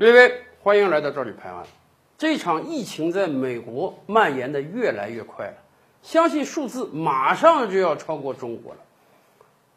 各位，欢迎来到这里拍案。这场疫情在美国蔓延的越来越快了，相信数字马上就要超过中国了。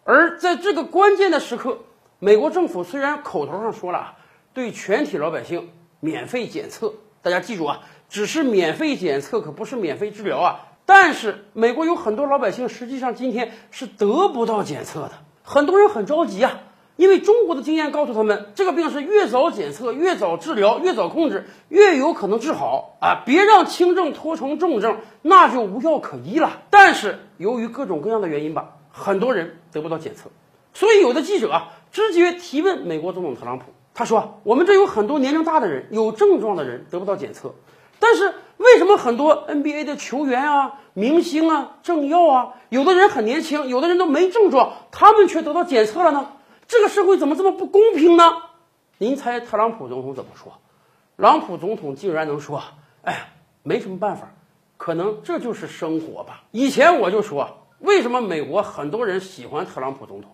而在这个关键的时刻，美国政府虽然口头上说了，对全体老百姓免费检测，大家记住啊，只是免费检测，可不是免费治疗啊。但是美国有很多老百姓实际上今天是得不到检测的，很多人很着急啊。因为中国的经验告诉他们，这个病是越早检测、越早治疗、越早控制，越有可能治好啊！别让轻症拖成重症，那就无药可医了。但是由于各种各样的原因吧，很多人得不到检测，所以有的记者直接提问美国总统特朗普，他说：“我们这有很多年龄大的人、有症状的人得不到检测，但是为什么很多 NBA 的球员啊、明星啊、政要啊，有的人很年轻，有的人都没症状，他们却得到检测了呢？”这个社会怎么这么不公平呢？您猜特朗普总统怎么说？特朗普总统竟然能说：“哎，没什么办法，可能这就是生活吧。”以前我就说，为什么美国很多人喜欢特朗普总统？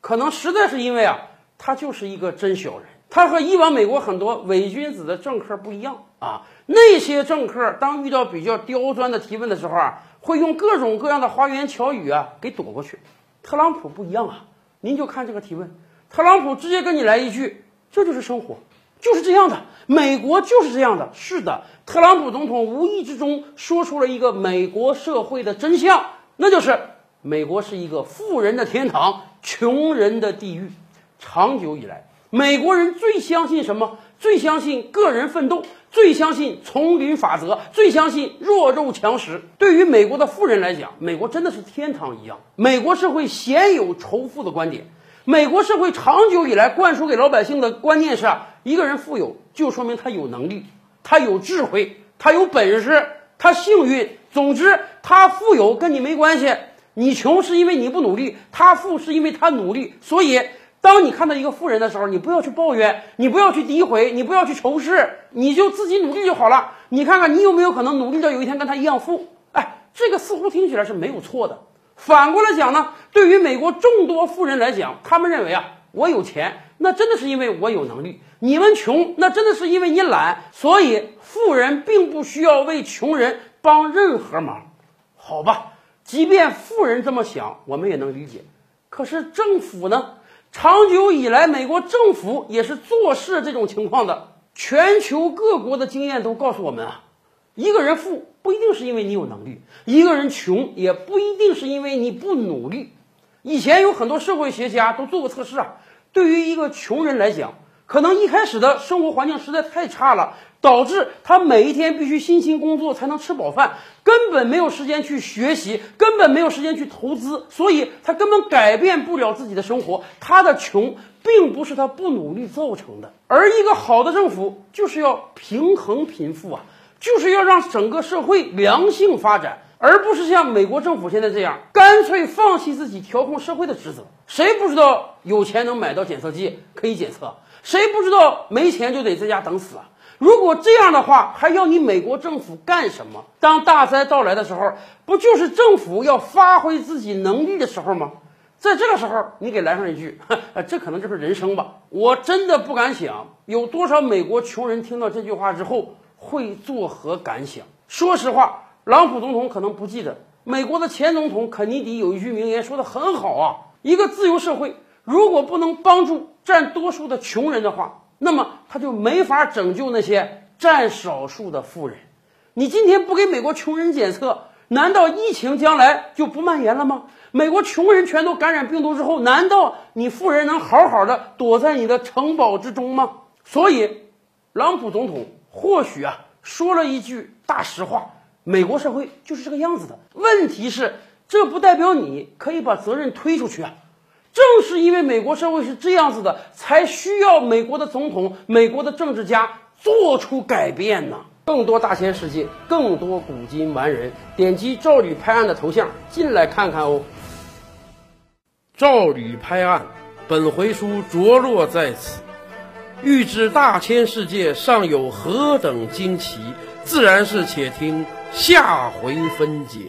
可能实在是因为啊，他就是一个真小人。他和以往美国很多伪君子的政客不一样啊。那些政客当遇到比较刁钻的提问的时候啊，会用各种各样的花言巧语啊给躲过去。特朗普不一样啊。您就看这个提问，特朗普直接跟你来一句：“这就是生活，就是这样的，美国就是这样的。”是的，特朗普总统无意之中说出了一个美国社会的真相，那就是美国是一个富人的天堂，穷人的地狱。长久以来，美国人最相信什么？最相信个人奋斗，最相信丛林法则，最相信弱肉强食。对于美国的富人来讲，美国真的是天堂一样。美国社会鲜有仇富的观点。美国社会长久以来灌输给老百姓的观念是：一个人富有就说明他有能力，他有智慧，他有本事，他幸运。总之，他富有跟你没关系。你穷是因为你不努力，他富是因为他努力。所以。当你看到一个富人的时候，你不要去抱怨，你不要去诋毁，你不要去仇视，你就自己努力就好了。你看看，你有没有可能努力到有一天跟他一样富？哎，这个似乎听起来是没有错的。反过来讲呢，对于美国众多富人来讲，他们认为啊，我有钱，那真的是因为我有能力；你们穷，那真的是因为你懒。所以，富人并不需要为穷人帮任何忙，好吧？即便富人这么想，我们也能理解。可是政府呢？长久以来，美国政府也是做事这种情况的。全球各国的经验都告诉我们啊，一个人富不一定是因为你有能力，一个人穷也不一定是因为你不努力。以前有很多社会学家都做过测试啊，对于一个穷人来讲。可能一开始的生活环境实在太差了，导致他每一天必须辛勤工作才能吃饱饭，根本没有时间去学习，根本没有时间去投资，所以他根本改变不了自己的生活。他的穷并不是他不努力造成的，而一个好的政府就是要平衡贫富啊，就是要让整个社会良性发展。而不是像美国政府现在这样，干脆放弃自己调控社会的职责。谁不知道有钱能买到检测剂可以检测？谁不知道没钱就得在家等死啊？如果这样的话，还要你美国政府干什么？当大灾到来的时候，不就是政府要发挥自己能力的时候吗？在这个时候，你给来上一句，这可能就是人生吧。我真的不敢想，有多少美国穷人听到这句话之后会作何感想？说实话。朗普总统可能不记得，美国的前总统肯尼迪有一句名言说的很好啊：一个自由社会如果不能帮助占多数的穷人的话，那么他就没法拯救那些占少数的富人。你今天不给美国穷人检测，难道疫情将来就不蔓延了吗？美国穷人全都感染病毒之后，难道你富人能好好的躲在你的城堡之中吗？所以，朗普总统或许啊说了一句大实话。美国社会就是这个样子的。问题是，这不代表你可以把责任推出去啊！正是因为美国社会是这样子的，才需要美国的总统、美国的政治家做出改变呢。更多大千世界，更多古今完人，点击赵吕拍案的头像进来看看哦。赵吕拍案，本回书着落在此。欲知大千世界尚有何等惊奇，自然是且听。下回分解。